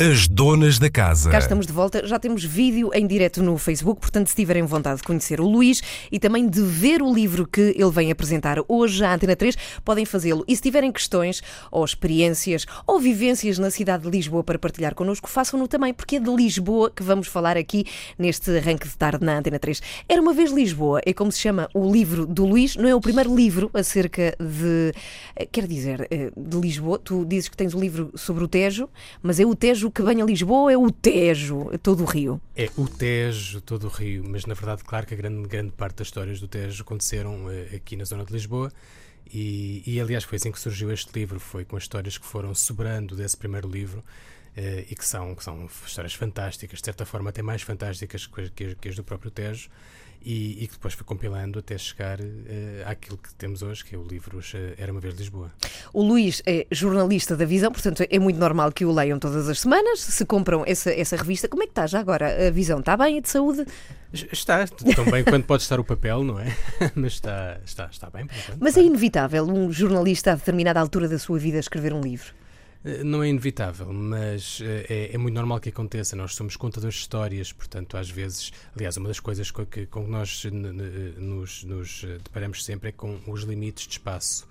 As donas da casa. Cá estamos de volta, já temos vídeo em direto no Facebook, portanto, se tiverem vontade de conhecer o Luís e também de ver o livro que ele vem apresentar hoje à Antena 3, podem fazê-lo. E se tiverem questões ou experiências ou vivências na cidade de Lisboa para partilhar connosco, façam-no também, porque é de Lisboa que vamos falar aqui neste arranque de tarde na Antena 3. Era uma vez Lisboa, é como se chama o livro do Luís, não é o primeiro livro acerca de. eh, Quer dizer, eh, de Lisboa. Tu dizes que tens um livro sobre o Tejo, mas é o Tejo que vem a Lisboa, é o Tejo, é todo o Rio. É o Tejo, todo o Rio, mas na verdade, claro que a grande, grande parte das histórias do Tejo aconteceram eh, aqui na zona de Lisboa. E, e, aliás foi assim que surgiu este livro, foi com as histórias que foram sobrando desse primeiro livro eh, e que são, que são histórias fantásticas, de certa forma até mais fantásticas que, que, que as do próprio Tejo, e, e que depois foi compilando até chegar eh, àquilo que temos hoje, que é o livro eh, Era uma vez Lisboa. O Luís é jornalista da Visão, portanto é muito normal que o leiam todas as semanas. Se compram essa, essa revista, como é que está já agora? A Visão está bem? É de saúde? Está, tão bem quanto pode estar o papel, não é? Mas está, está, está bem. Mas é inevitável um jornalista a determinada altura da sua vida escrever um livro. Eh, Não é inevitável, mas eh, é, é muito normal que aconteça. Nós somos contadores de histórias, portanto, às vezes, aliás, uma das coisas com que, com que nós n- nos, nos eh, deparamos sempre é com os limites de espaço.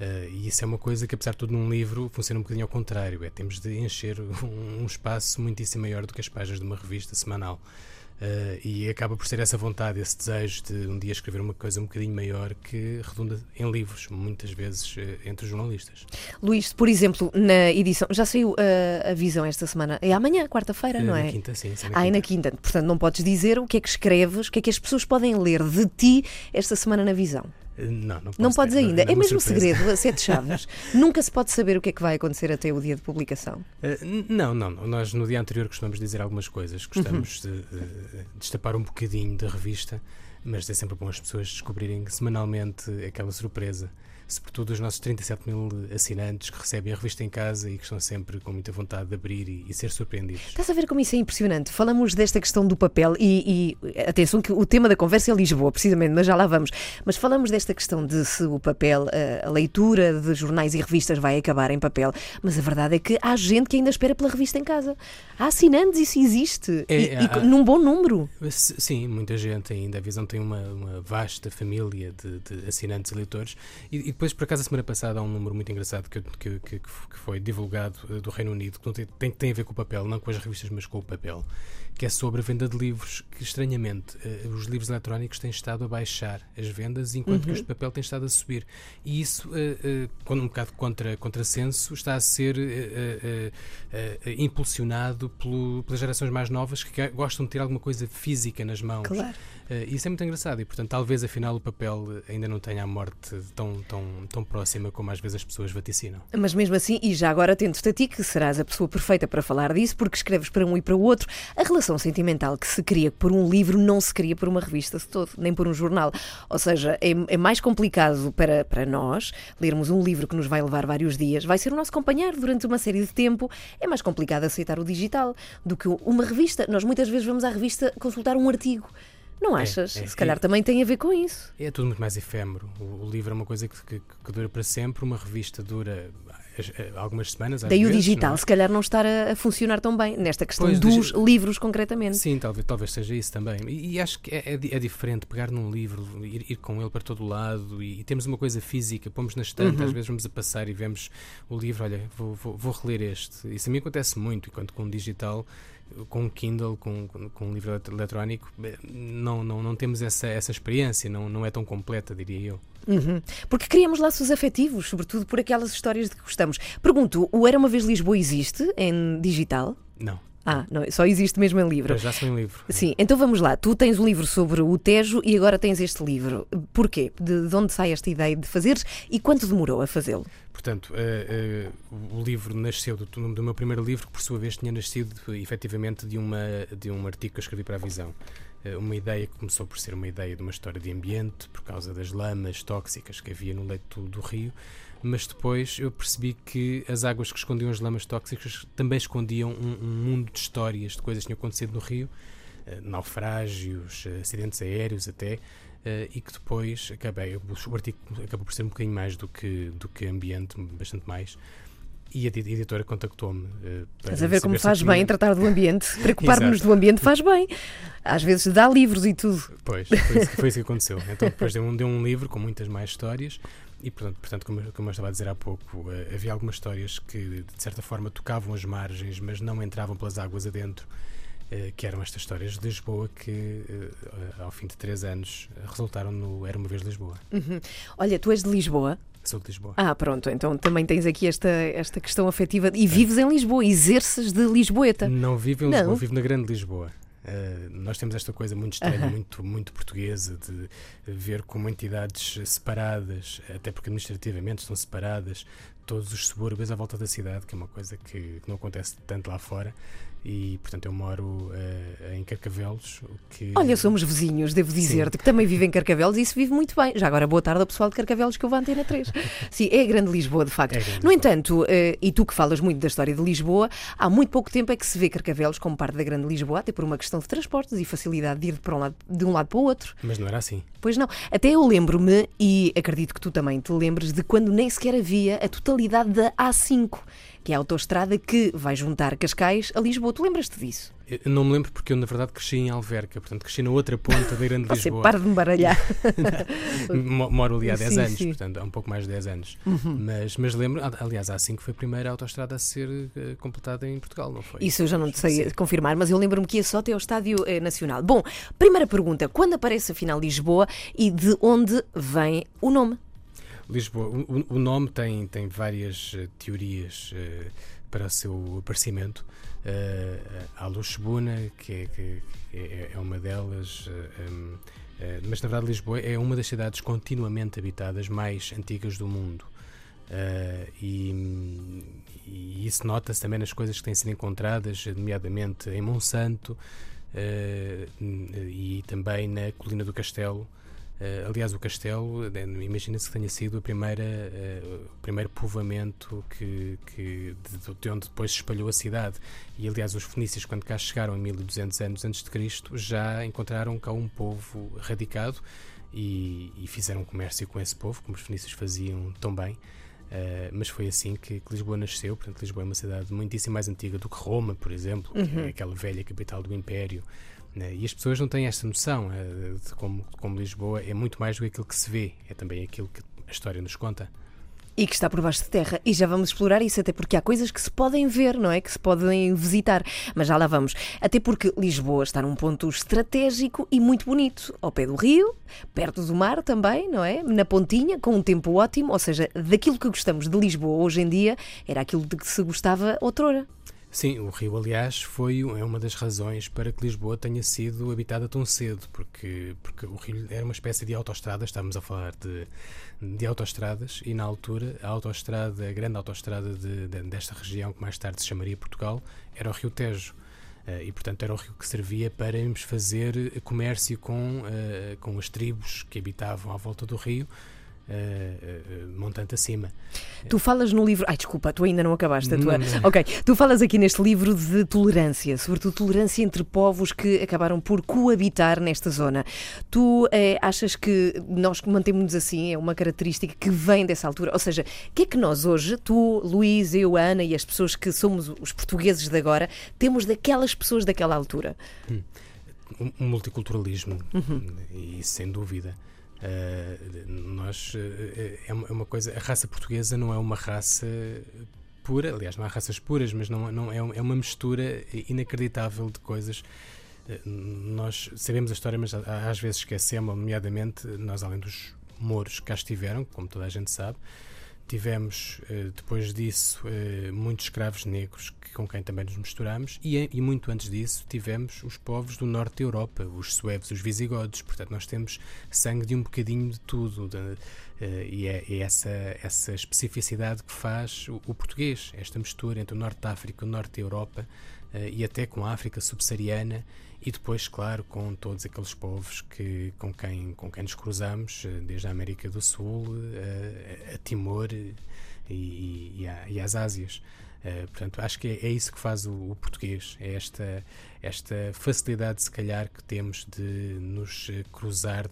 Eh, e isso é uma coisa que, apesar de tudo, num livro funciona um bocadinho ao contrário. É temos de encher um, um espaço muitíssimo maior do que as páginas de uma revista semanal. Eh, e acaba por ser essa vontade, esse desejo de um dia escrever uma coisa um bocadinho maior que redunda em livros, muitas vezes eh, entre os jornalistas. Luís, por exemplo, na edição. Já saiu uh, a visão esta semana? É amanhã, quarta-feira, não na é? quinta, sim, sim, Ah, e na quinta. Portanto, não podes dizer o que é que escreves, o que é que as pessoas podem ler de ti esta semana na visão. Eh, Não, não, Não podes ter, ainda. É uma mesmo surpresa. segredo, a sete chaves. Nunca se pode saber o que é que vai acontecer até o dia de publicação. N- não, não, não. Nós no dia anterior costumamos dizer algumas coisas. Gostamos Uhum. de, de destapar um bocadinho da revista, mas é sempre bom as pessoas descobrirem semanalmente aquela surpresa. Sobretudo os nossos 37 mil assinantes que recebem a revista em casa e que estão sempre com muita vontade de abrir e, e ser surpreendidos. Estás a ver como isso é impressionante? Falamos desta questão do papel e, e, atenção que o tema da conversa é Lisboa, precisamente, mas já lá vamos. Mas falamos desta questão de se o papel, a, a leitura de jornais e revistas vai acabar em papel, mas a verdade é que há gente que ainda espera pela revista em casa. Há assinantes, isso existe. É, e, e há- num bom número. Sim, muita gente ainda. A Visão tem uma, uma vasta família de, de assinantes e leitores. E, e depois, por acaso, a semana passada há um número muito engraçado que, que, que, que foi divulgado eh, do Reino Unido, que tem, tem a ver com o papel, não com as revistas, mas com o papel, que é sobre a venda de livros, que estranhamente eh, os livros eletrónicos têm estado a baixar as vendas, enquanto que os de papel têm estado a subir. E isso, com um bocado contra, contrassenso, está a ser impulsionado pelo- pelas gerações mais novas que gostam de ter alguma coisa física nas mãos. Claro. Isso é muito engraçado e, portanto, talvez afinal o papel ainda não tenha a morte tão, tão, tão próxima como às vezes as pessoas vaticinam. Mas mesmo assim, e já agora atento-te a ti, que serás a pessoa perfeita para falar disso, porque escreves para um e para o outro, a relação sentimental que se cria por um livro não se cria por uma revista de todo, nem por um jornal. Ou seja, é, é mais complicado para, para nós lermos um livro que nos vai levar vários dias, vai ser o nosso companheiro durante uma série de tempo. É mais complicado aceitar o digital do que uma revista. Nós muitas vezes vamos à revista consultar um artigo. Não achas? é, Se calhar é. também tem a ver com isso. É tudo muito mais efêmero. O, o livro é uma coisa que, que- que dura para sempre, uma revista dura algumas semanas. Daí o digital, é? se calhar, não estar a, a funcionar tão bem nesta questão Pois, dos digi- livros, concretamente. Sim, talvez, talvez seja isso também. E, e acho que é, é é diferente pegar num livro, ir, ir com ele para todo o lado e, e temos uma coisa física, pomos na estante, Uhum. às vezes vamos a passar e vemos o livro, olha, vou, vou, vou reler este. Isso a mim acontece muito, enquanto com o digital, com o Kindle, com, com, um livro elet- eletrónico, eh, não, não, não temos essa, essa experiência, não, não é tão completa, diria eu. Uhum. Porque criamos laços afetivos, sobretudo por aquelas histórias de que gostamos. Pergunto, o Era uma Vez Lisboa existe em digital? Não, Ah, não, só existe mesmo em livro. para já são em livro. Sim, então vamos lá. Tu tens um livro sobre o Tejo e agora tens este livro. Porquê? De, de onde sai esta ideia de fazeres e quanto demorou a fazê-lo? Portanto, eh, eh, o livro nasceu do, do meu primeiro livro, que por sua vez tinha nascido efetivamente de, uma, de um artigo que eu escrevi para a Visão. Eh, uma ideia que começou por ser uma ideia de uma história de ambiente, por causa das lamas tóxicas que havia no leito do rio, mas depois eu percebi que as águas que escondiam as lamas tóxicas também escondiam um, um mundo de histórias, de coisas que tinham acontecido no rio, eh, naufrágios, eh, acidentes aéreos até, eh, e que depois acabei, o artigo acabou por ser um bocadinho mais do que, do que ambiente, bastante mais, E a editora contactou-me. Uh, Estás a ver como faz bem tratar do ambiente? Preocupar-nos do ambiente faz bem. Às vezes dá livros e tudo. Pois, foi isso, foi isso que aconteceu. Então depois deu um, deu um livro com muitas mais histórias e, portanto, portanto como, como eu estava a dizer há pouco, uh, havia algumas histórias que, de certa forma, tocavam as margens, mas não entravam pelas águas adentro. Uh, que eram estas histórias de Lisboa que, uh, ao fim de três anos, resultaram no Era uma Vez Lisboa. Uhum. Olha, tu és de Lisboa? Sou de Lisboa. Ah, pronto, então também tens aqui esta, esta questão afetiva. E vives em Lisboa, exerces de Lisboeta. Não vivo em Lisboa, não. vivo na Grande Lisboa. Uh, nós temos esta coisa muito estranha, muito, muito portuguesa, de ver como entidades separadas, até porque administrativamente estão separadas, todos os subúrbios à volta da cidade, que é uma coisa que, que não acontece tanto lá fora. E, portanto, eu moro uh, em Carcavelos. Que... Olha, somos vizinhos, devo dizer-te, que também vive em Carcavelos e isso vive muito bem. Já agora, boa tarde ao pessoal de Carcavelos que eu vou à Antena 3. Sim, é a grande Lisboa, de facto. É no Lisboa. entanto, uh, e tu que falas muito da história de Lisboa, há muito pouco tempo é que se vê Carcavelos como parte da grande Lisboa, até por uma questão de transportes e facilidade de ir para um lado, de um lado para o outro. Mas não era assim. Pois não. Até eu lembro-me, e acredito que tu também te lembres, de quando nem sequer havia a totalidade da A5 que é a autoestrada que vai juntar Cascais a Lisboa. Tu lembras-te disso? Eu não me lembro porque eu, na verdade, cresci em Alverca, portanto, cresci na outra ponta da Grande Você Lisboa. para de me baralhar. Moro ali há 10 anos, sim. portanto, há um pouco mais de 10 anos. Uhum. Mas, mas lembro, aliás, há 5 foi a primeira autoestrada a ser uh, completada em Portugal, não foi? Isso eu já não te sei sim. confirmar, mas eu lembro-me que ia só até ao Estádio eh, Nacional. Bom, primeira pergunta: quando aparece afinal Lisboa e de onde vem o nome? Lisboa, o, o, nome tem, tem várias uh, teorias uh, para o seu aparecimento. Uh, há Luxebuna, que, é, que é, é, uma delas, um, mas na verdade Lisboa é uma das cidades continuamente habitadas mais antigas do mundo. E, e, isso nota-se também nas coisas que têm sido encontradas, nomeadamente em Monsanto e também na Colina do Castelo. Uh, aliás, o castelo, eh, imagina-se que tenha sido a primeira, uh, o primeiro povoamento que, que de, de, onde depois se espalhou a cidade. E, aliás, os fenícios, quando cá chegaram em 1200 anos antes de Cristo, já encontraram cá um povo radicado e, e fizeram comércio com esse povo, como os fenícios faziam tão bem. Uh, mas foi assim que, que, Lisboa nasceu. Portanto, Lisboa é uma cidade muitíssimo mais antiga do que Roma, por exemplo, uhum. que é uhum. aquela velha capital do Império. Né? E as pessoas não têm esta noção uh, de como, como Lisboa é muito mais do que aquilo que se vê, é também aquilo que a história nos conta. E que está por baixo de terra. E já vamos explorar isso, até porque há coisas que se podem ver, não é? Que se podem visitar. Mas já lá vamos. Até porque Lisboa está num ponto estratégico e muito bonito. Ao pé do rio, perto do mar também, não é? Na pontinha, com um tempo ótimo. Ou seja, daquilo que gostamos de Lisboa hoje em dia, era aquilo de que se gostava outrora. Sim, o Rio, aliás, foi é uma das razões para que Lisboa tenha sido habitada tão cedo, porque, porque o Rio era uma espécie de autoestrada, estamos a falar de, de autoestradas, e na altura a autoestrada, a grande autoestrada de, de, desta região, que mais tarde se chamaria Portugal, era o Rio Tejo. Uh, e, portanto, era o rio que servia para irmos fazer comércio com, uh, com as tribos que habitavam à volta do rio, Uh, montante acima. Tu falas no livro. Ai, desculpa, tu ainda não acabaste a tua. Não, não. Ok, tu falas aqui neste livro de tolerância, sobretudo tolerância entre povos que acabaram por coabitar nesta zona. Tu eh, achas que nós mantemos-nos assim, é uma característica que vem dessa altura? Ou seja, o que é que nós hoje, tu, Luís, eu, Ana e as pessoas que somos os portugueses de agora, temos daquelas pessoas daquela altura? Hum. Um multiculturalismo, uhum. e sem dúvida. Uh, nós uh, é uma coisa, a raça portuguesa não é uma raça pura, aliás, não há raças puras, mas não, não é, é uma mistura inacreditável de coisas. Uh, nós sabemos a história, mas às vezes esquecemos, nomeadamente, nós além dos mouros que cá estiveram, como toda a gente sabe, Tivemos, eh, depois disso, eh, muitos escravos negros com quem também nos misturamos, e, e, muito antes disso tivemos os povos do norte da Europa, os suevos, os visigodos. Portanto, nós temos sangue de um bocadinho de tudo, de, eh, e é, é, essa, essa especificidade que faz o, o, português, esta mistura entre o norte da África o norte da Europa, e até com a África subsaariana e depois, claro, com todos aqueles povos que, com, quem, com quem nos cruzamos, eh, desde a América do Sul a, eh, a Timor e, e, a, e às Ásias. Uh, portanto, acho que é, é isso que faz o, o, português, é esta, esta facilidade, se calhar, que temos de nos cruzar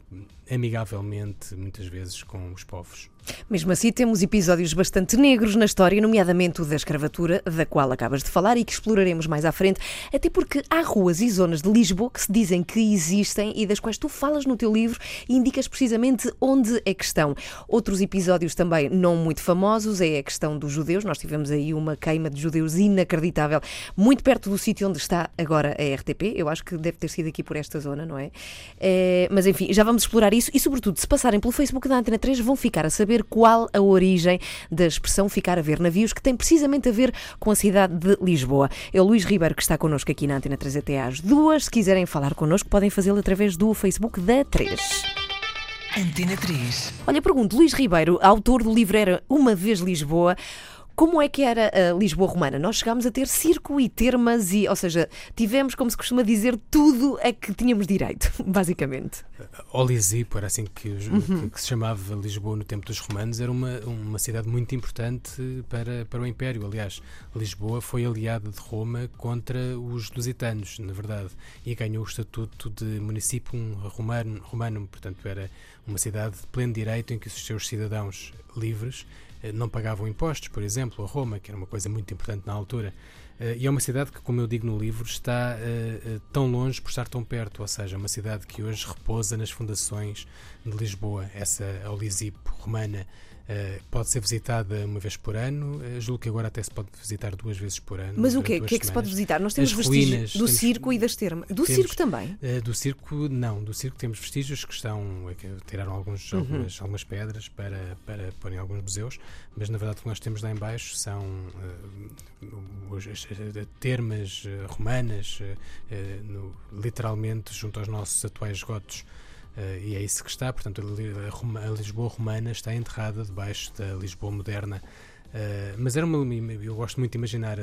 amigavelmente, muitas vezes, com os povos. Mesmo assim, temos episódios bastante negros na história, nomeadamente o da escravatura, da qual acabas de falar e que exploraremos mais à frente, até porque há ruas e zonas de Lisboa que se dizem que existem e das quais tu falas no teu livro e indicas precisamente onde é que estão. Outros episódios também não muito famosos é a questão dos judeus. Nós tivemos aí uma queima de judeus inacreditável, muito perto do sítio onde está agora a RTP. Eu acho que deve ter sido aqui por esta zona, não é? é mas enfim, já vamos explorar isso e, sobretudo, se passarem pelo Facebook da Antena 3, vão ficar a saber qual a origem da expressão ficar a ver navios, que tem precisamente a ver com a cidade de Lisboa. É o Luís Ribeiro que está connosco aqui na Antena 3 até às duas. Se quiserem falar connosco, podem fazê-lo através do Facebook da 3. Antena 3. Olha, pergunto, Luís Ribeiro, autor do livro Era Uma Vez Lisboa, como é que era a Lisboa romana? Nós chegámos a ter circo e termas, e, ou seja, tivemos, como se costuma dizer, tudo a que tínhamos direito, basicamente. Olisipo, era assim que, uhum. que, se chamava Lisboa no tempo dos romanos, era uma, uma cidade muito importante para, para o Império. Aliás, Lisboa foi aliada de Roma contra os lusitanos, na verdade, e ganhou o estatuto de município romano, romano portanto, era uma cidade de pleno direito em que os seus cidadãos livres eh, não pagavam impostos, por exemplo, a Roma, que era uma coisa muito importante na altura. Eh, e é uma cidade que, como eu digo no livro, está uh, tão longe por estar tão perto, ou seja, uma cidade que hoje repousa nas fundações de Lisboa, essa Olisipo romana. Uh, pode ser visitada uma vez por ano, uh, julgo que agora até se pode visitar duas vezes por ano. Mas o quê? O que é que se pode visitar? Nós temos As vestígios ruínas, do temos, circo e das termas. Do temos, circo também? Uh, do circo, não. Do circo temos vestígios que estão. que tiraram alguns, uhum. algumas, algumas pedras para, para pôr em alguns museus, mas na verdade o que nós temos lá embaixo são as, termas romanas, no, literalmente junto aos nossos atuais esgotos. Uh, e é isso que está, portanto, a, Lisboa romana está enterrada debaixo da Lisboa moderna. Uh, mas era uma, eu gosto muito de imaginar a,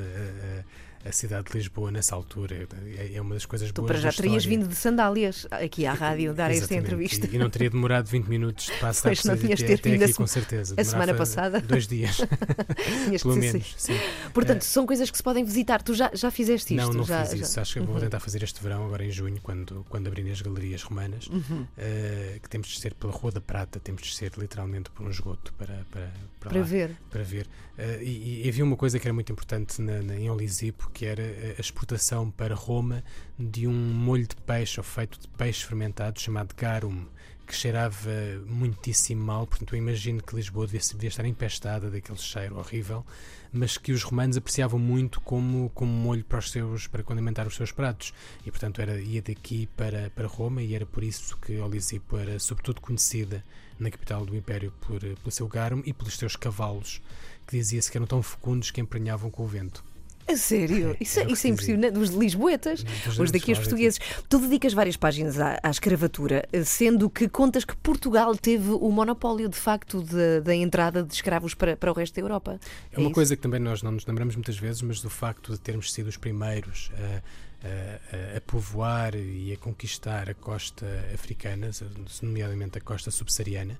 a cidade de Lisboa nessa altura. É, é uma das coisas tu boas. Tu para já terias vindo de sandálias aqui à rádio dar esta entrevista. E, e, não teria demorado 20 minutos de passar pois não tinhas ter vindo aqui, com certeza. A semana passada. Dois dias. Tinhas Pelo menos. Sim. Portanto, é. são coisas que se podem visitar. Tu já, já fizeste isto? Não, não já, fiz isso. Já. Acho que uhum. vou tentar fazer este verão, agora em junho, quando, quando abrirem as galerias romanas, uhum. uh, que temos de ser pela Rua da Prata, temos de ser literalmente por um esgoto para, para, para, para lá, ver. Para ver. Uh, e, e, havia uma coisa que era muito importante na, na, em Olisipo, que era as exportação para Roma de um molho de peixe ou feito de peixe fermentado chamado garum, que cheirava muitíssimo mal. Portanto, eu imagino que Lisboa devia, devia estar empestada daquele cheiro horrível, mas que os romanos apreciavam muito como, como molho para, os seus, para condimentar os seus pratos. E, portanto, era, ia daqui para, para Roma e era por isso que Olisipo era, sobretudo, conhecida na capital do Império por, pelo seu garum e pelos seus cavalos, que dizia-se que eram tão fecundos que emprenhavam com o vento. A sério? É, isso, é, isso é impressionante. Os de Lisboetas, os daqui os portugueses. Tu dedicas várias páginas à, à, escravatura, sendo que contas que Portugal teve o monopólio, de facto, da entrada de escravos para, para o resto da Europa. É, é uma isso? coisa que também nós não nos lembramos muitas vezes, mas do facto de termos sido os primeiros a, a, a povoar e a conquistar a costa africana, nomeadamente a costa subsaariana.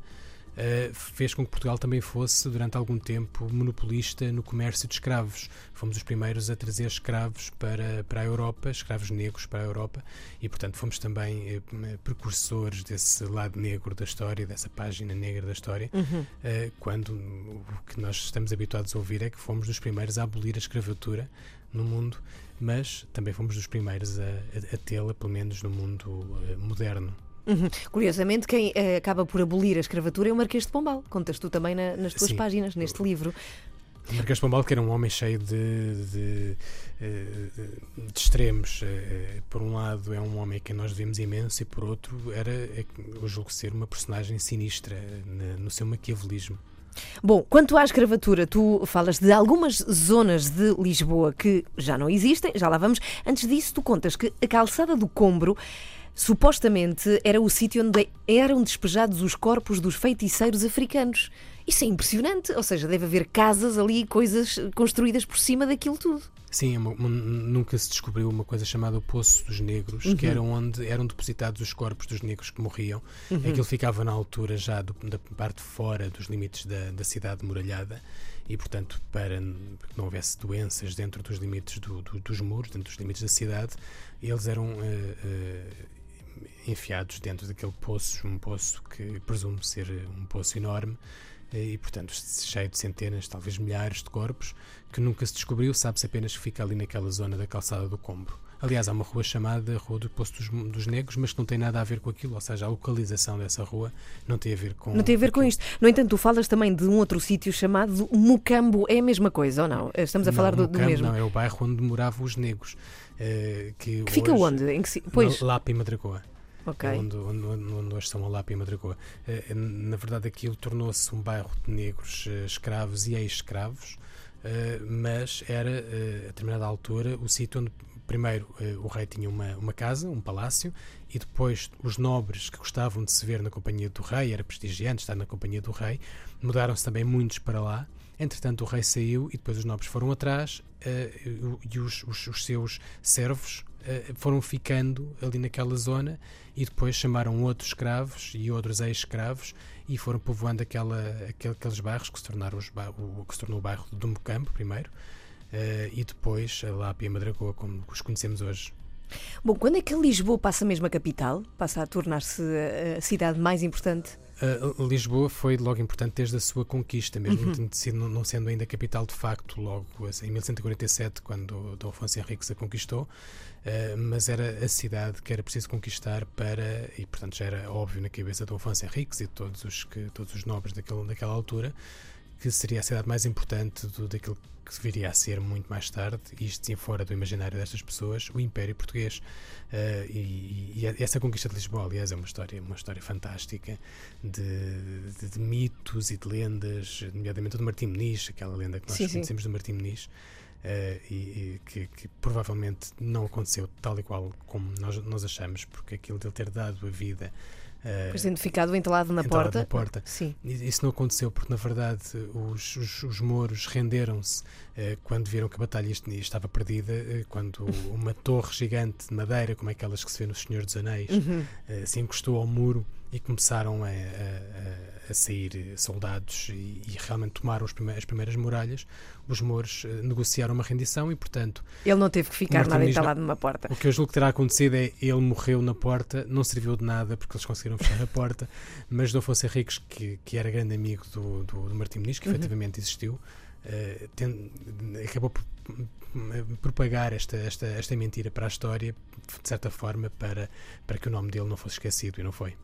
Uh, fez com que Portugal também fosse, durante algum tempo, monopolista no comércio de escravos. Fomos os primeiros a trazer escravos para, para a Europa, escravos negros para a Europa, e, portanto, fomos também uh, precursores desse lado negro da história, dessa página negra da história, uhum. uh, quando o que nós estamos habituados a ouvir é que fomos dos primeiros a abolir a escravatura no mundo, mas também fomos dos primeiros a, a, a tê-la, pelo menos no mundo moderno. Uhum. Curiosamente, quem uh, acaba por abolir a escravatura é o Marquês de Pombal. Contas tu também na, nas tuas Sim. páginas, neste livro. O Marquês de Pombal, que era um homem cheio de, de, eh, de, extremos. Eh, por um lado, é um homem a quem nós devemos imenso, e por outro, era, eu julgo ser, uma personagem sinistra no seu maquiavelismo. Bom, quanto à escravatura, tu falas de algumas zonas de Lisboa que já não existem, já lá vamos. Antes disso, tu contas que a calçada do Combro supostamente era o sítio onde eram despejados os corpos dos feiticeiros africanos. Isso é impressionante, ou seja, deve haver casas ali, coisas construídas por cima daquilo tudo. Sim, é nunca se descobriu uma coisa chamada o Poço dos Negros, uhum. que era onde eram depositados os corpos dos negros que morriam. Uhum. Aquilo ficava na altura já do, da parte fora dos limites da, da cidade muralhada e, portanto, para que não houvesse doenças dentro dos limites do, do, dos muros, dentro dos limites da cidade, eles eram uh, uh, enfiados dentro daquele poço, um poço que presumo ser um poço enorme, e, portanto, cheio de centenas, talvez milhares de corpos, que nunca se descobriu, sabe-se apenas que fica ali naquela zona da calçada do Combro. Aliás, há uma rua chamada Rua do Poço dos, dos, Negros, mas que não tem nada a ver com aquilo, ou seja, a localização dessa rua não tem a ver com. Não tem a ver com isto. No entanto, tu falas também de um outro sítio chamado Mucambo. É a mesma coisa ou não? Estamos a não, falar do, Mucambo, do mesmo. Não, é o bairro onde moravam os negros. Uh, que, que fica onde? Em que, pois... E. Okay. É onde, onde, onde, hoje são e Madragoa. Uh, na verdade, aquilo tornou-se um bairro de negros uh, escravos e ex-escravos, mas era, a determinada altura, o sítio onde primeiro o rei tinha uma, uma casa, um palácio, e depois os nobres que gostavam de se ver na companhia do rei, era prestigiante estar na companhia do rei, mudaram-se também muitos para lá. Entretanto, o rei saiu e depois os nobres foram atrás e os, os, os, seus servos foram ficando ali naquela zona e depois chamaram outros escravos e outros ex-escravos e foram povoando aquela, aqueles bairros que se, tornaram os, o, que se tornou o bairro do Mocampo primeiro uh, e depois a Lápia Madragoa, como os conhecemos hoje. Bom, quando é que Lisboa passa mesmo a capital? Passa a tornar-se a cidade mais importante? Uh, Lisboa foi logo importante desde a sua conquista, mesmo uhum. não sendo ainda capital de facto, logo assim, em 1147, quando Dom Afonso Henriques a conquistou, uh, mas era a cidade que era preciso conquistar para, e portanto já era óbvio na cabeça de Dom Afonso Henriques e todos os, que, todos os nobres daquele, daquela altura, que seria a cidade mais importante do, daquilo que viria a ser muito mais tarde, isto sim fora do imaginário destas pessoas, o Império Português. Uh, e, e, essa conquista de Lisboa, aliás, é uma história, uma história fantástica de, de, de mitos e de lendas, nomeadamente do Martim Meniz, aquela lenda que nós sim, conhecemos sim. do Martim Meniz. Uh, e, e que, que, provavelmente não aconteceu tal e qual como nós, nós achamos, porque aquilo de ele ter dado a vida Uh, pois ficado entalado na entalado porta. Na porta. Sim. Isso não aconteceu porque, na verdade, os, os, os mouros renderam-se uh, quando viram que a batalha estava perdida, uh, quando uma torre gigante de madeira, como aquelas que se vê no Senhor dos Anéis, uhum. se encostou ao muro e começaram a, a a sair soldados e, e realmente tomaram as primeiras muralhas, os mouros uh, negociaram uma rendição e, portanto. Ele não teve que ficar nada entalado numa porta. O que eu julgo que terá acontecido é ele morreu na porta, não serviu de nada porque eles conseguiram fechar a porta, mas Dom Afonso Henriques, que, que era grande amigo do, do, do Martim Muniz, que uhum. efetivamente existiu, uh, tem, acabou por propagar esta, esta, esta mentira para a história, de certa forma, para, para que o nome dele não fosse esquecido, e não foi.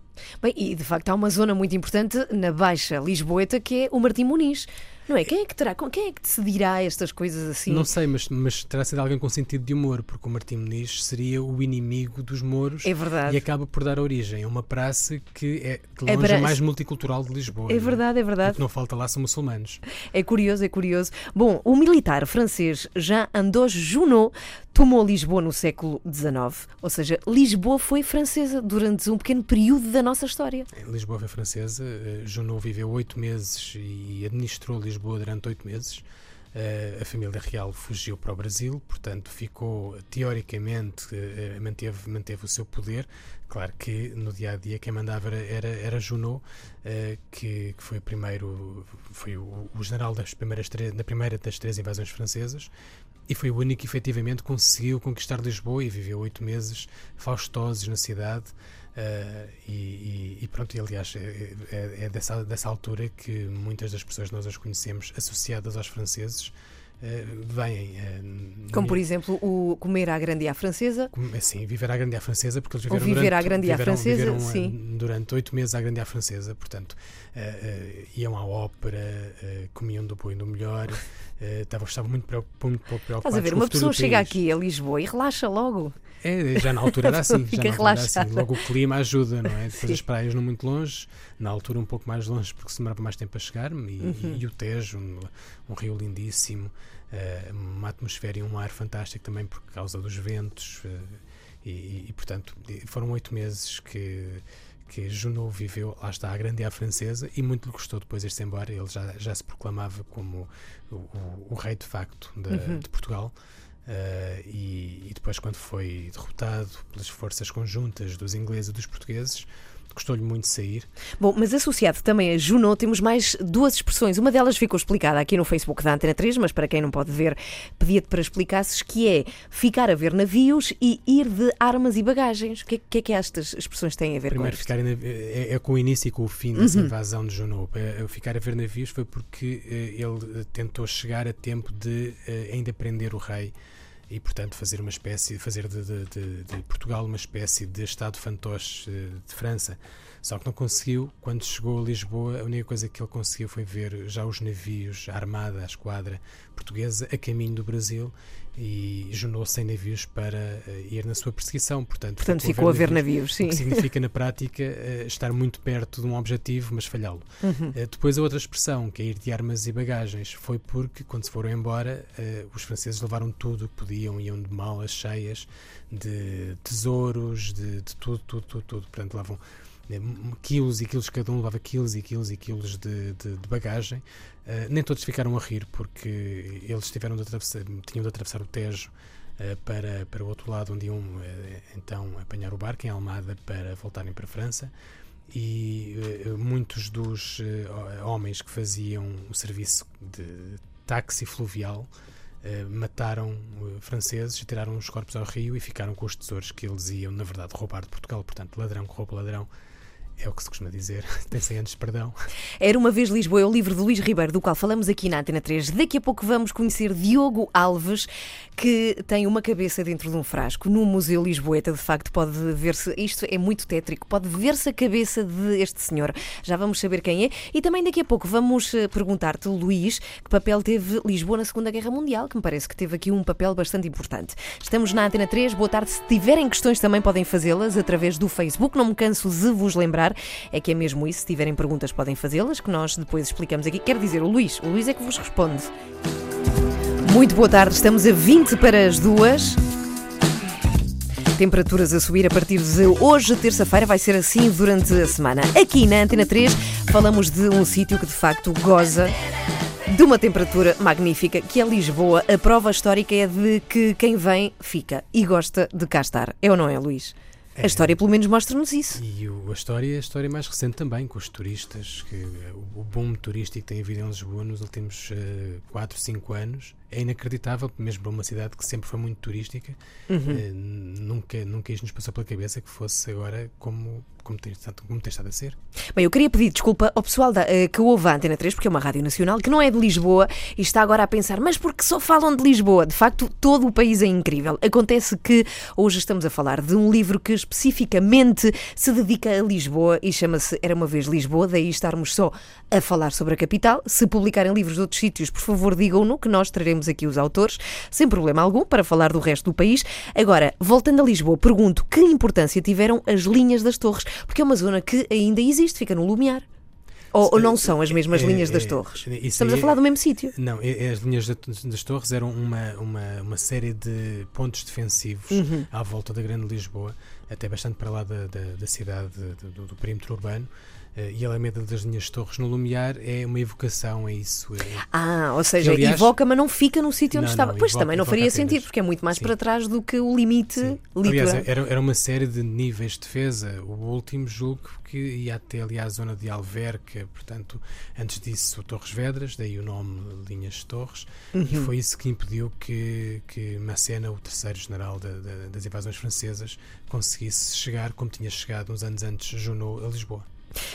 Bem, e de facto há uma zona muito importante na Baixa Lisboeta que é o Martim Muniz. Não é? Quem é que terá? Quem é que decidirá estas coisas assim? Não sei, mas, mas terá sido alguém com sentido de humor, porque o Martim Muniz seria o inimigo dos moros é verdade. e acaba por dar origem a uma praça que é de longe é a mais multicultural de Lisboa. É verdade, é verdade. O que não falta lá são muçulmanos. É curioso, é curioso. Bom, o militar francês Jean-Andoche Junot tomou Lisboa no século XIX, ou seja, Lisboa foi francesa durante um pequeno período da nossa história. Lisboa foi francesa, eh, Junot viveu oito meses e administrou Lisboa durante oito meses. Uh, a família real fugiu para o Brasil, portanto ficou teoricamente uh, manteve, manteve o seu poder. Claro que no dia a dia quem mandava era, era, Junot, que, que, foi primeiro, foi o, o general das primeiras da primeira das três invasões francesas e foi o único que efetivamente conseguiu conquistar Lisboa e viveu oito meses faustosos na cidade. Uh, e, e, pronto, e, aliás, é, é, é, dessa, dessa altura que muitas das pessoas que nós as conhecemos associadas aos franceses uh, vêm. Uh, Como, por exemplo, o comer à grande à francesa. Sim, viver à grande à francesa, porque eles viveram Ou viver durante, à grande viveram, francesa, viveram, sim. durante oito meses à grande à francesa, portanto, iam à ópera, comiam do bom e do melhor, estavam, estavam muito, muito pouco preocupados. Estás a ver, uma pessoa chega aqui a Lisboa e relaxa logo. É, já na altura era assim. Fica já Assim. Logo o clima ajuda, não é? Depois Sim. as praias não muito longe, na altura um pouco mais longe porque se demorava mais tempo a chegar, e, uhum. e o Tejo, um, um rio lindíssimo, uh, uma atmosfera e um ar fantástico também por causa dos ventos. Uh, e, e, portanto, foram oito meses que que Junot viveu, lá está, a grande à francesa e muito lhe gostou depois de ir-se embora. Ele já, já se proclamava como o, o, o rei de facto de, uhum. de Portugal. Uh, e, e, depois, quando foi derrotado pelas forças conjuntas dos ingleses e dos portugueses, custou-lhe muito sair. Bom, mas associado também a Juno, temos mais duas expressões. Uma delas ficou explicada aqui no Facebook da Antena 3, mas para quem não pode ver, pedia-te para explicasses, que é ficar a ver navios e ir de armas e bagagens. O que é que, é que estas expressões têm a ver Primeiro, com isto? ficar é, é, com o início e com o fim dessa uhum. invasão de Juno. É, ficar a ver navios foi porque eh, ele eh, tentou chegar a tempo de eh, ainda prender o rei e, portanto, fazer uma espécie, fazer de, de, de, de Portugal uma espécie de Estado fantoche eh, de França. Só que não conseguiu. Quando chegou a Lisboa, a única coisa que ele conseguiu foi ver já os navios, a armada, a esquadra portuguesa a caminho do Brasil e juntou 100 navios para uh, ir na sua perseguição. Portanto, Portanto ficou, ficou a ver navios, navios sim. O que significa, na prática, uh, estar muito perto de um objetivo, mas falhá-lo. Uhum. Uh, depois, a outra expressão, que é ir de armas e bagagens, foi porque, quando se foram embora, os franceses levaram tudo o que podiam, iam de malas cheias de tesouros, de, de tudo, tudo, tudo, tudo. Portanto, levam quilos e quilos, cada um levava quilos e quilos e quilos de, de, de bagagem. Uh, nem todos ficaram a rir porque eles tiveram de atravessar, tinham de atravessar o Tejo uh, para, para o outro lado, onde iam uh, então apanhar o barco em Almada para voltarem para a França. E muitos dos homens que faziam o serviço de táxi fluvial mataram franceses e tiraram os corpos ao rio e ficaram com os tesouros que eles iam, na verdade, roubar de Portugal. Portanto, ladrão que rouba ladrão é o que se costuma dizer, tem 100 anos de perdão. Era uma vez Lisboa, é o livro de Luís Ribeiro, do qual falamos aqui na Antena 3. Daqui a pouco vamos conhecer Diogo Alves, que tem uma cabeça dentro de um frasco. No Museu Lisboeta, de facto, pode ver-se, isto é muito tétrico, pode ver-se a cabeça deste senhor. Já vamos saber quem é. E também daqui a pouco vamos eh, perguntar-te, Luís, que papel teve Lisboa na Segunda Guerra Mundial, que me parece que teve aqui um papel bastante importante. Estamos na Antena 3, boa tarde. Se tiverem questões também podem fazê-las através do Facebook, não me canso de vos lembrar é que é mesmo isso. Se tiverem perguntas, podem fazê-las, que nós depois explicamos aqui. Quer dizer, o Luís, o Luís é que vos responde. Muito boa tarde, estamos a 20 para as duas. Temperaturas a subir a partir de hoje, terça-feira, vai ser assim durante a semana. Aqui na Antena 3 falamos de um sítio que de facto goza de uma temperatura magnífica, que é Lisboa. A prova histórica é de que quem vem fica e gosta de cá estar. É ou não é, Luís? A história, pelo menos, mostra-nos isso. E o, a história, a história mais recente também, com os turistas, que o, o boom turístico que tem havido em Lisboa nos últimos uh, 4, 5 anos é inacreditável, mesmo para uma cidade que sempre foi muito turística. Uhum. Uh, nunca, nunca isto nos passou pela cabeça que fosse agora como como tem, como tem estado a ser. Bem, eu queria pedir desculpa ao pessoal da, uh, que ouve a Antena 3, porque é uma rádio nacional, que não é de Lisboa e está agora a pensar, mas porque só falam de Lisboa? De facto, todo o país é incrível. Acontece que hoje estamos a falar de um livro que especificamente se dedica a Lisboa e chama-se Era uma vez Lisboa, daí estarmos só a falar sobre a capital. Se publicarem livros de outros sítios, por favor, digam-no, que nós traremos aqui os autores, sem problema algum, para falar do resto do país. Agora, voltando a Lisboa, pergunto que importância tiveram as linhas das torres porque é uma zona que ainda existe, fica no Lumiar. Ou, ou, não são as mesmas é, linhas das é, torres? Estamos a falar do mesmo sítio. Não, é, as linhas das torres eram uma, uma, uma série de pontos defensivos uhum. à volta da Grande Lisboa, até bastante para lá da, da, da cidade, do, do perímetro urbano. Uh, e a Alameda das Linhas Torres no Lumiar é uma evocação a isso. É, ah, ou seja, aliás, evoca, mas não fica no sítio onde não, estava. Não, pois evoca, também não faria sentido, porque é muito mais Sim. para trás do que o limite litoral. Aliás, era, era uma série de níveis de defesa. O último julgo que ia até ali à zona de Alverca, portanto, antes disso Torres Vedras, daí o nome Linhas Torres, uhum. e foi isso que impediu que, que Macena, o terceiro general da, da, das invasões francesas, conseguisse chegar, como tinha chegado uns anos antes, Junot, a Lisboa.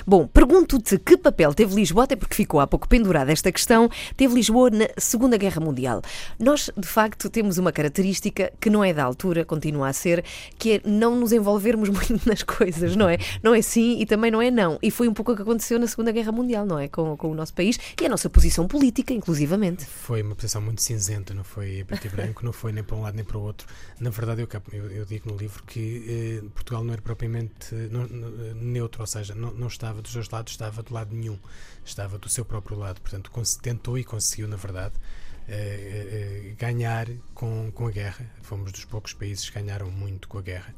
Bom, pergunto-te que papel teve Lisboa, até porque ficou há pouco pendurada esta questão, teve Lisboa na Segunda Guerra Mundial. Nós, de facto, temos uma característica que não é da altura, continua a ser, que é não nos envolvermos muito nas coisas, não é? Não é sim e também não é não. E foi um pouco o que aconteceu na Segunda Guerra Mundial, não é? Com, com o nosso país e a nossa posição política, inclusivamente. Foi uma posição muito cinzenta, não foi preto e branco, não foi nem para um lado nem para o outro. Na verdade, eu, eu, digo no livro que eh, Portugal não era propriamente não, neutro, ou seja, não, não não estava dos dois lados, estava do lado nenhum, estava do seu próprio lado. Portanto, tentou e conseguiu, na verdade, uh, uh, ganhar com, com a guerra. Fomos dos poucos países que ganharam muito com a guerra.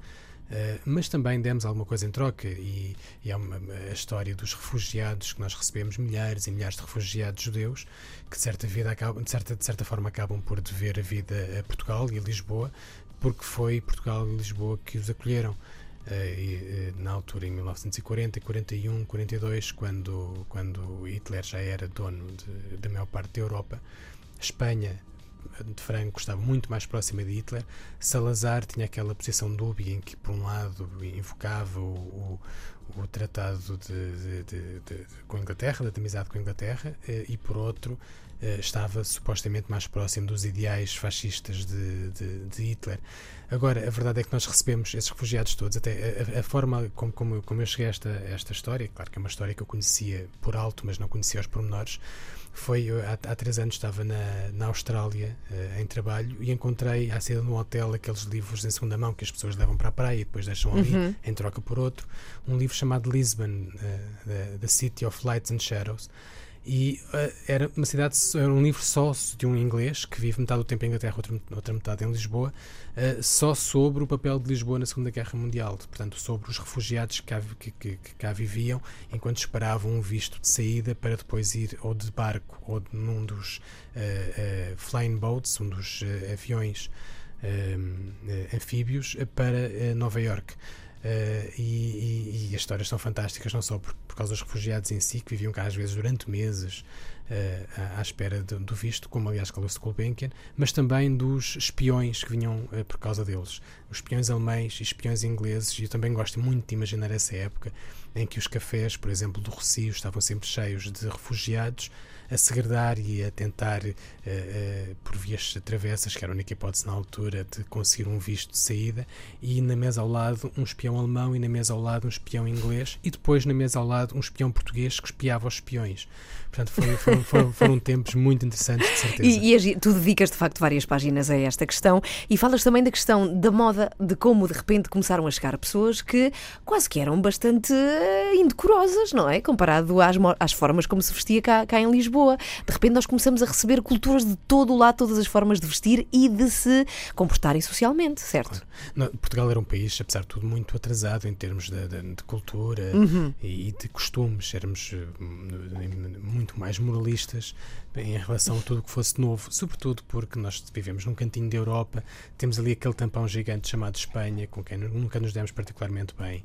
Uh, mas também demos alguma coisa em troca e, e há uma, a história dos refugiados que nós recebemos milhares e milhares de refugiados judeus que de certa, vida acabam, de certa, de certa forma acabam por dever a vida a Portugal e a Lisboa porque foi Portugal e Lisboa que os acolheram na altura em 1940, 41, 42, quando, quando Hitler já era dono da maior parte da Europa, a Espanha de Franco estava muito mais próxima de Hitler. Salazar tinha aquela posição dúbia em que, por um lado, invocava o, o, o tratado de, de, de, com a Inglaterra, da amizade com a Inglaterra, eh, e, por outro, eh, estava supostamente mais próximo dos ideais fascistas de, de, de, Hitler. Agora, a verdade é que nós recebemos esses refugiados todos, até a, a forma como, como, como, eu cheguei a esta, a esta história, claro que é uma história que eu conhecia por alto, mas não conhecia os pormenores, foi há, há três anos estava na, na Austrália uh, em trabalho e encontrei à saída um hotel aqueles livros em segunda mão que as pessoas levam para a praia e depois deixam ali uhum. em troca por outro, um livro chamado Lisbon, uh, the City of Lights and Shadows e uh, era uma cidade, era um livro só de um inglês que vive metade do tempo em Inglaterra, outra, outra metade em Lisboa, uh, só sobre o papel de Lisboa na Segunda Guerra Mundial, portanto, sobre os refugiados que cá, que, que, que cá viviam enquanto esperavam um visto de saída para depois ir ou de barco ou de, num dos uh, flying boats, um dos aviões anfíbios, para Nova York. Uh, e, e, as histórias são fantásticas, não só por, por, causa dos refugiados em si, que viviam cá às vezes durante meses uh, à, à, espera de, do visto, como aliás Carlos Gulbenkian, mas também dos espiões que vinham uh, por causa deles. Os espiões alemães e espiões ingleses, e eu também gosto muito de imaginar essa época em que os cafés, por exemplo, do Rocio, estavam sempre cheios de refugiados a segredar e a tentar, uh, uh, por vias travessas, que era a única hipótese na altura, de conseguir um visto de saída, e na mesa ao lado um espião alemão, e na mesa ao lado um espião inglês, e depois na mesa ao lado um espião português que espiava os espiões. Portanto, foi, foram, foram, foram, tempos muito interessantes, de certeza. E, e, tu dedicas, de facto, várias páginas a esta questão e falas também da questão da moda, de como de repente começaram a chegar pessoas que quase que eram bastante eh, indecorosas, não é? Comparado às, às formas como se vestia cá, cá em Lisboa. De repente nós começamos a receber culturas de todo o lado, todas as formas de vestir e de se comportarem socialmente, certo? Claro. Portugal era um país, apesar de tudo, muito atrasado em termos de, de, de cultura uhum. e de costumes. Éramos muito muito mais moralistas em relação a tudo o que fosse novo, sobretudo porque nós vivemos num cantinho da Europa, temos ali aquele tampão gigante chamado Espanha, com quem nunca nos demos particularmente bem.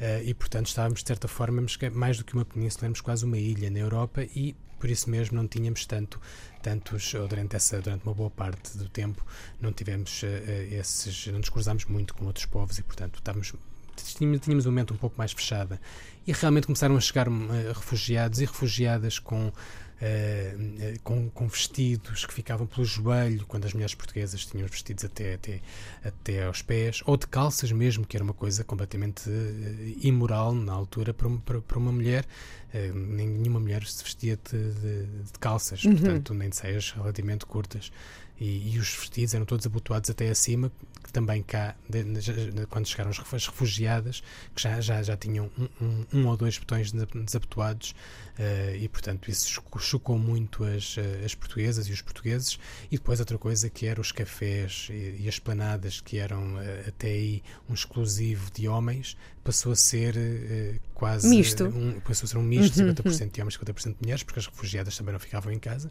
Uh, e portanto estávamos de certa forma mais do que uma península, éramos quase uma ilha na Europa e por isso mesmo não tínhamos tanto tantos durante essa durante uma boa parte do tempo não tivemos uh, esses não nos cruzámos muito com outros povos e portanto estávamos tínhamos uma mente um pouco mais fechada. E realmente começaram a chegar uh, refugiados e refugiadas com com, com, vestidos que ficavam pelo joelho, quando as mulheres portuguesas tinham os vestidos até, até, até aos pés, ou de calças mesmo, que era uma coisa completamente uh, imoral na altura para, para, para uma mulher. Nenhuma mulher se vestia de, de, de calças, uhum. portanto, nem de saias relativamente curtas. E, e, os vestidos eram todos abotoados até acima, que também cá, de, de, quando chegaram as refugiadas, que já, já, já tinham um, um, um ou dois botões desabotoados, uh, e portanto isso chocou muito as, eh, as portuguesas e os portugueses. E depois outra coisa que eram os cafés e, e as planadas, que eram uh, até aí um exclusivo de homens, passou a ser uh, quase. Misto. Um, passou a ser um misto, uhum, 50% uhum. de homens, 50% de mulheres, porque as refugiadas também não ficavam em casa.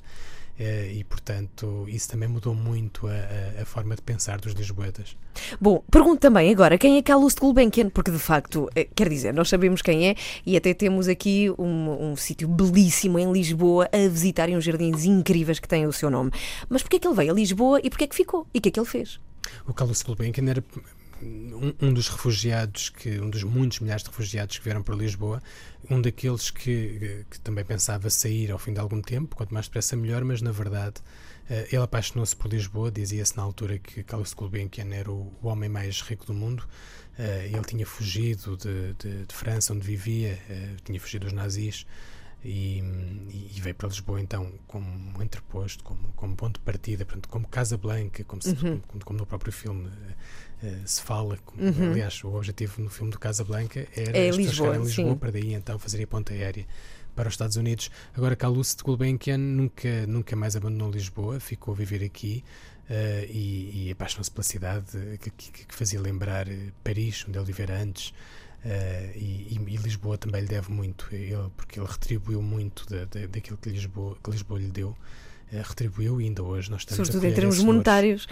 Uh, e, portanto, isso também mudou muito a, a, forma de pensar dos lisboetas. Bom, pergunto também agora quem é Carlos de Gulbenkian, porque de facto, eh, quer dizer, nós sabemos quem é e até temos aqui um, um sítio belíssimo em Lisboa a visitar e uns jardins incríveis que têm o seu nome. Mas porquê é que ele veio a Lisboa e porquê é que ficou? E o que é que ele fez? O Carlos de Gulbenkian era um, um, dos refugiados, que, um dos muitos milhares de refugiados que vieram para Lisboa, um daqueles que, que também pensava sair ao fim de algum tempo, quanto mais depressa melhor, mas na verdade uh, ele apaixonou-se por Lisboa, dizia-se na altura que Carlos Gulbenkian era o, o, homem mais rico do mundo, uh, ele tinha fugido de, de, de, França, onde vivia, uh, tinha fugido dos nazis, e, e, veio para Lisboa então como entreposto, como, como ponto de partida, portanto, como Casa Blanca, como, se, uhum. como, como, no próprio filme uh, se fala. Uhum. Aliás, o objetivo no filme do Casa Blanca era é Lisboa, em Lisboa para daí então fazer a ponta aérea para os Estados Unidos. Agora, Caluce de Gulbenkian nunca, nunca mais abandonou Lisboa, ficou a viver aqui. Uh, e, e apaixonou-se pela cidade que, que, que, fazia lembrar Paris, onde ele vivera antes. Uh, e, e, Lisboa também lhe deve muito, ele, porque ele retribuiu muito da, da, daquilo que Lisboa, que Lisboa lhe deu. Retribuiu e ainda hoje nós estamos Sobretudo em termos monetários.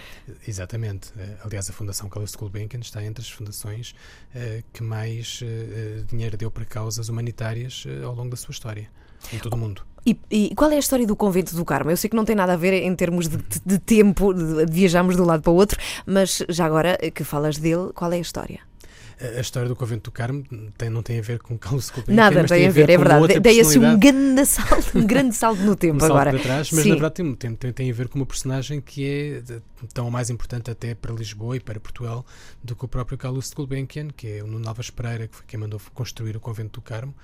Exatamente. aliás, a Fundação Callisto Gulbenkian está entre as fundações que mais dinheiro deu para causas humanitárias ao longo da sua história, em todo o mundo. E, e, qual é a história do convento do Carmo? Eu sei que não tem nada a ver em termos de, de, de tempo, de, de viajarmos de um lado para o outro, mas já agora que falas dele, qual é a história? A história do convento do Carmo tem, não tem a ver com Carlos Gulbenkian. Nada tem, a ver, é verdade. Dei assim um grande salto, um grande salto no tempo um agora. Para trás, mas Sim. na verdade tem, tem, tem, tem, a ver com uma personagem que é tão mais importante até para Lisboa e para Portugal do que o próprio Carlos Gulbenkian, que é o Nuno Alves Pereira, que foi quem mandou construir o convento do Carmo.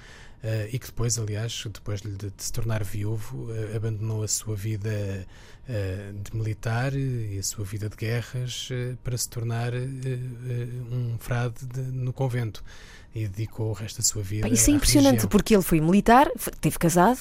Uh, e que depois, aliás, depois de, de se tornar viúvo, uh, abandonou a sua vida uh, de militar e a sua vida de guerras para se tornar um frade de, no convento e dedicou o resto da sua vida. Isso é impressionante porque ele foi militar, teve casado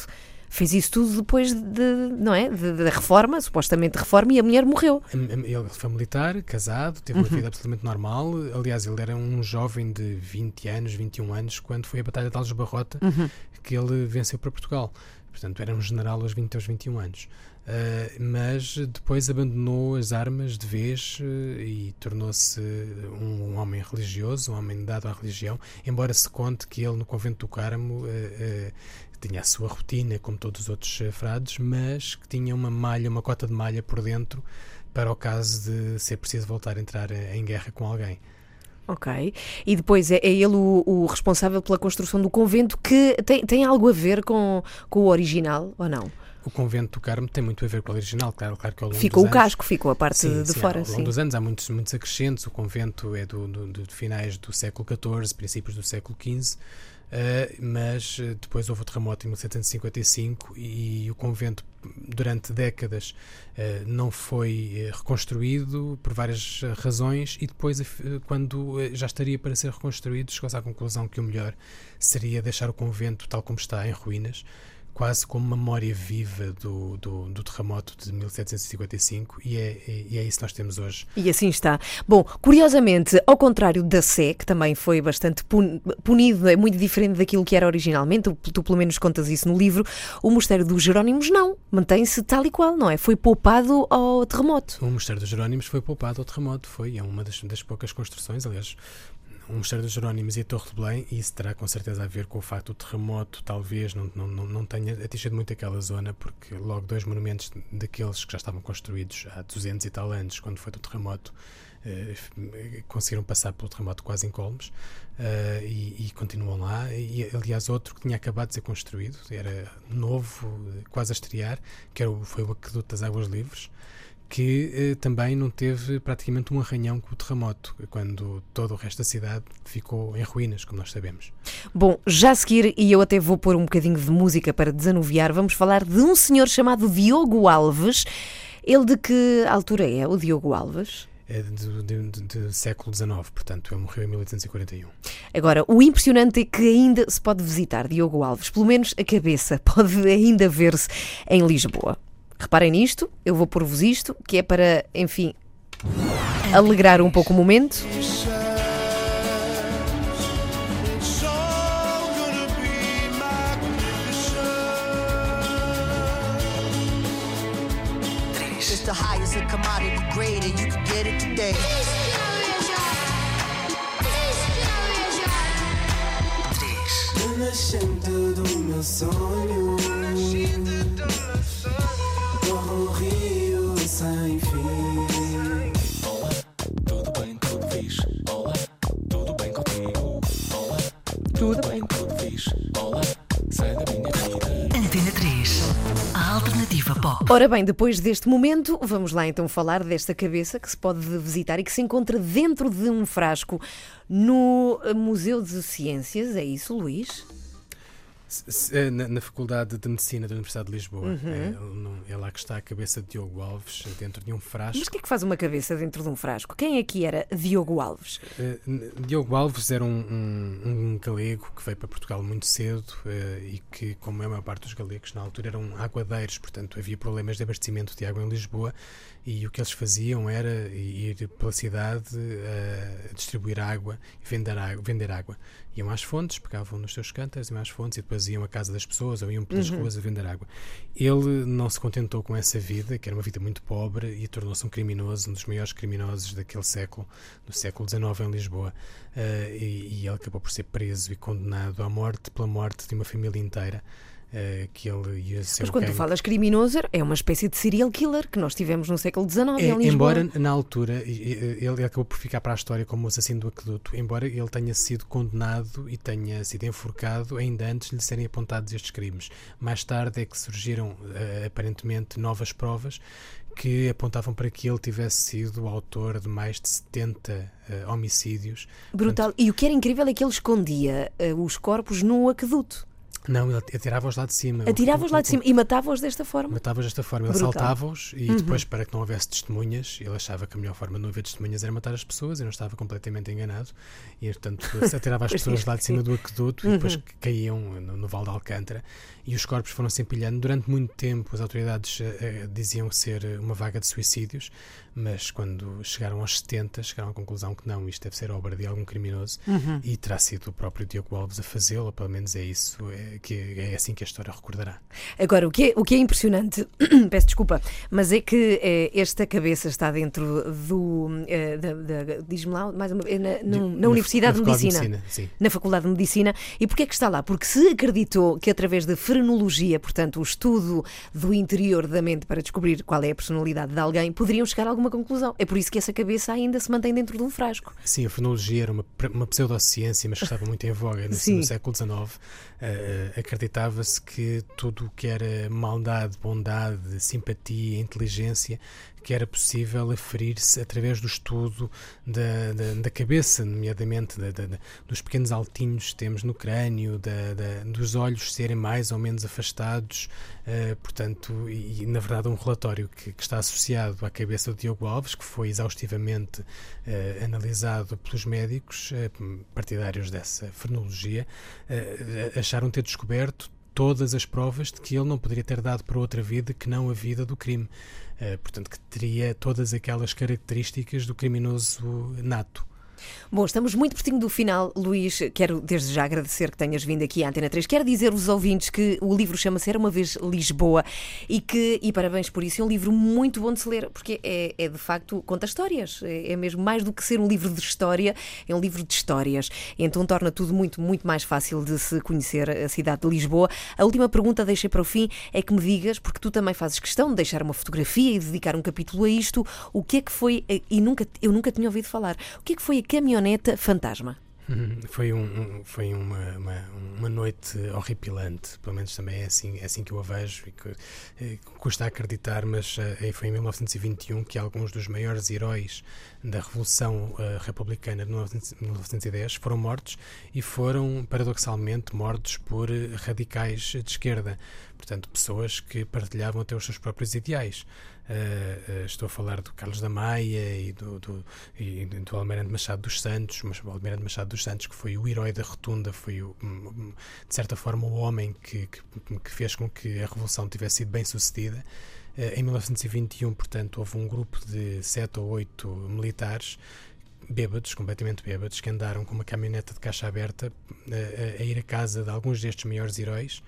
fez isso tudo depois de, não é, da reforma, supostamente reforma, e a mulher morreu. Ele foi militar, casado, teve uma uhum. vida absolutamente normal. Aliás, ele era um jovem de 20 anos, 21 anos, quando foi a Batalha de Alves Barrota, uhum. que ele venceu para Portugal. Portanto, era um general aos 20 aos 21 anos. Uh, mas depois abandonou as armas de vez uh, e tornou-se um, um, homem religioso, um homem dado à religião, embora se conte que ele no convento do Carmo uh, tinha a sua rotina, como todos os outros frades, mas que tinha uma malha, uma cota de malha por dentro para o caso de ser preciso voltar a entrar em guerra com alguém. Ok. E depois é, é ele o, o, responsável pela construção do convento, que tem, tem algo a ver com, com o original ou não? O convento do Carmo tem muito a ver com o original, claro, claro que ao longo Ficou o casco, ficou a parte sim, de sim, fora. Ao longo sim. dos anos há muitos, muitos acrescentos. O convento é do, do, do finais do século XIV, princípios do século XV. Uh, mas uh, depois houve o terremoto em 1755 e, e o convento durante décadas uh, não foi reconstruído por várias razões e depois quando já estaria para ser reconstruído chegou-se à conclusão que o melhor seria deixar o convento tal como está em ruínas quase como memória viva do, do, do, terremoto de 1755 e é, e é isso que nós temos hoje. E assim está. Bom, curiosamente, ao contrário da Sé, que também foi bastante punido, é muito diferente daquilo que era originalmente, tu, tu pelo menos contas isso no livro, o Mosteiro dos Jerónimos não, mantém-se tal e qual, não é? Foi poupado ao terremoto. O Mosteiro dos Jerónimos foi poupado ao terremoto, foi, é uma das, das poucas construções, aliás, o Mosteiro dos Jerónimos e a Torre de Belém, e isso terá com certeza a ver com o facto do terremoto talvez não, não, não, tenha atingido muito aquela zona, porque logo dois monumentos daqueles que já estavam construídos há 200 e tal anos, quando foi do terremoto, eh, conseguiram passar pelo terremoto quase incólumes eh, e, e, continuam lá. E, aliás, outro que tinha acabado de ser construído, era novo, quase a estrear, que era foi o Aqueduto das Águas Livres que eh, também não teve praticamente um arranhão com o terremoto, quando todo o resto da cidade ficou em ruínas, como nós sabemos. Bom, já a seguir, e eu até vou pôr um bocadinho de música para desanuviar, vamos falar de um senhor chamado Diogo Alves. Ele de que altura é, o Diogo Alves? É do século XIX, portanto, ele morreu em 1841. Agora, o impressionante é que ainda se pode visitar Diogo Alves, pelo menos a cabeça pode ainda ver-se em Lisboa. Reparem nisto, eu vou pôr-vos isto, que é para, enfim, alegrar um pouco o momento. Do meu sonho Ora bem, depois deste momento, vamos lá então falar desta cabeça que se pode visitar e que se encontra dentro de um frasco no Museu de Ciências. É isso, Luís? Eh, na, na, Faculdade de Medicina da Universidade de Lisboa. Uhum. É, é, lá que está a cabeça de Diogo Alves, dentro de um frasco. Mas o que é que faz uma cabeça dentro de um frasco? Quem que era Diogo Alves? Uh, Diogo Alves era um, um, um, galego que veio para Portugal muito cedo uh, e que, como é a maior parte dos galegos na altura, eram aguadeiros, portanto havia problemas de abastecimento de água em Lisboa e o que eles faziam era ir pela cidade a distribuir água e vender água. Vender água. Iam às fontes, pegavam nos seus cântaros, iam às fontes e depois iam à casa das pessoas ou iam pelas uhum. ruas a vender água. Ele não se contentou com essa vida, que era uma vida muito pobre, e tornou-se um criminoso, um dos maiores criminosos daquele século, do século XIX em Lisboa. Uh, e, e ele acabou por ser preso e condenado à morte pela morte de uma família inteira. Uh, que ele ia ser Mas quando tu falas criminoso, é uma espécie de serial killer que nós tivemos no século XIX é, em. Embora, na altura, ele acabou por ficar para a história como o assassino do aqueduto, embora ele tenha sido condenado e tenha sido enforcado ainda antes de lhe serem apontados estes crimes. Mais tarde é que surgiram, uh, aparentemente, novas provas que apontavam para que ele tivesse sido o autor de mais de 70 uh, eh, homicídios. Brutal. Portanto, e o que era incrível é que ele escondia os corpos no aqueduto. Não, ele atirava-os lá de cima. Atirava-os lá de cima e matava-os desta forma? Matava-os desta forma. Ele saltava-os e uhum. depois, para que não houvesse testemunhas, ele achava que a melhor forma de não haver testemunhas era matar as pessoas e não estava completamente enganado. E, portanto, atirava as pessoas lá de cima do aqueduto uhum. e depois caíam no, no Val de Alcântara. E os corpos foram se empilhando. Durante muito tempo, as autoridades uh, diziam ser uma vaga de suicídios, mas quando chegaram aos 70, chegaram à conclusão que não, isto deve ser obra de algum criminoso uhum. e terá sido o próprio Diogo Alves a fazê-lo, pelo menos é isso. É, que é assim que a história recordará. Agora, o que é, o que é impressionante, peço desculpa, mas é que é, esta cabeça está dentro do. É, Diz-me lá, mais uma vez, na, na, na, na Universidade de Medicina. De Medicina na Faculdade de Medicina. E porquê é que está lá? Porque se acreditou que através da frenologia, portanto, o estudo do interior da mente para descobrir qual é a personalidade de alguém, poderiam chegar a alguma conclusão. É por isso que essa cabeça ainda se mantém dentro de um frasco. Sim, a frenologia era uma, uma pseudociência, mas que estava muito em voga no, no século XIX. Uh, acreditava-se que tudo o que era maldade, bondade, simpatia, inteligência, que era possível aferir-se através do estudo da, da, da cabeça, nomeadamente da, da, dos pequenos altinhos que temos no crânio, dos olhos serem mais ou menos afastados, uh, portanto, e, e, na verdade um relatório que, que, está associado à cabeça do Diogo Alves, que foi exaustivamente uh, analisado pelos médicos uh, partidários dessa frenologia, acharam ter descoberto todas as provas de que ele não poderia ter dado para outra vida que não a vida do crime. Uh, portanto, que teria todas aquelas características do criminoso nato. Bom, estamos muito pertinho do final, Luís. Quero desde já agradecer que tenhas vindo aqui à Antena 3. Quero dizer aos ouvintes que o livro chama-se Era uma vez Lisboa e que, e parabéns por isso, é um livro muito bom de se ler, porque é, é de facto, conta histórias. É, é, mesmo mais do que ser um livro de história, é um livro de histórias. Então torna tudo muito, muito mais fácil de se conhecer a cidade de Lisboa. A última pergunta, deixei para o fim, é que me digas, porque tu também fazes questão de deixar uma fotografia e dedicar um capítulo a isto, o que é que foi, e nunca, eu nunca tinha ouvido falar, o que é que foi a caminhoneta fantasma. Foi, um, foi uma, uma, uma, noite horripilante, pelo menos também é assim, é assim que eu a vejo e que eh, custa acreditar, mas uh, foi em 1921 que alguns dos maiores heróis da Revolução uh, Republicana de 1910 foram mortos e foram, paradoxalmente, mortos por radicais de esquerda, portanto, pessoas que partilhavam até os seus próprios ideais. Uh, uh, estou a falar do Carlos da Maia e do, do, e do Almirante Machado dos Santos, mas o Almirante Machado dos Santos, que foi o herói da rotunda, foi o, de certa forma o homem que, que, que, fez com que a Revolução tivesse sido bem sucedida. Uh, em 1921, portanto, houve um grupo de sete ou oito militares bêbados, completamente bêbados, que andaram com uma caminhoneta de caixa aberta a, a ir à casa de alguns destes maiores heróis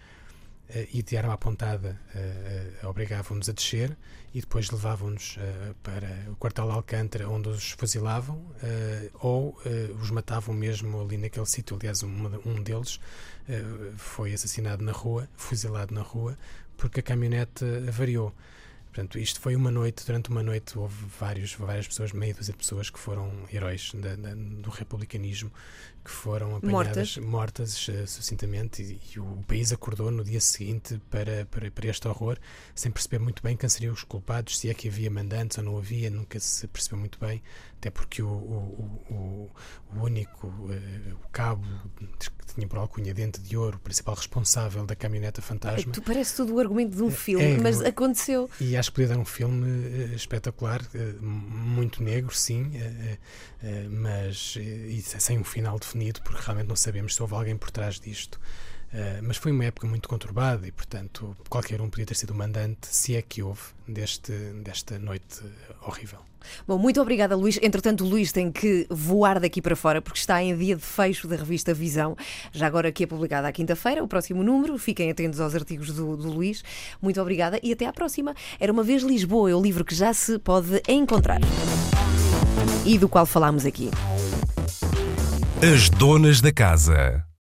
e de arma apontada uh, obrigavam-nos a descer e depois levavam-nos para o quartel Alcântara onde os fuzilavam ou os matavam mesmo ali naquele sítio. Aliás, um, deles foi assassinado na rua, fuzilado na rua, porque a caminhonete avariou. Portanto, isto foi uma noite, durante uma noite houve vários, várias pessoas, meia dúzia de pessoas que foram heróis da, da, do republicanismo, que foram apanhadas, mortas, mortas uh, sucintamente, e, e, o país acordou no dia seguinte para, para, para, este horror, sem perceber muito bem quem seriam os culpados, se é que havia mandantes ou não havia, nunca se percebeu muito bem, até porque o, o, o, o único, uh, o cabo tinha por alcunha dente de ouro, o principal responsável da caminhoneta fantasma. Tu parece tudo o argumento de um filme, é, mas aconteceu. E acho que podia dar um filme uh, espetacular, muito negro, sim, mas sem um final definido, porque realmente não sabemos se houve alguém por trás disto. Uh, mas foi uma época muito conturbada e, portanto, qualquer um podia ter sido o mandante, se é que houve, deste, desta noite horrível. Bom, muito obrigada, Luís. Entretanto, o Luís tem que voar daqui para fora porque está em dia de fecho da revista Visão, já agora aqui é publicada à quinta-feira, o próximo número. Fiquem atentos aos artigos do, do Luís. Muito obrigada e até à próxima. Era uma vez Lisboa, é o livro que já se pode encontrar e do qual falámos aqui. As Donas da Casa.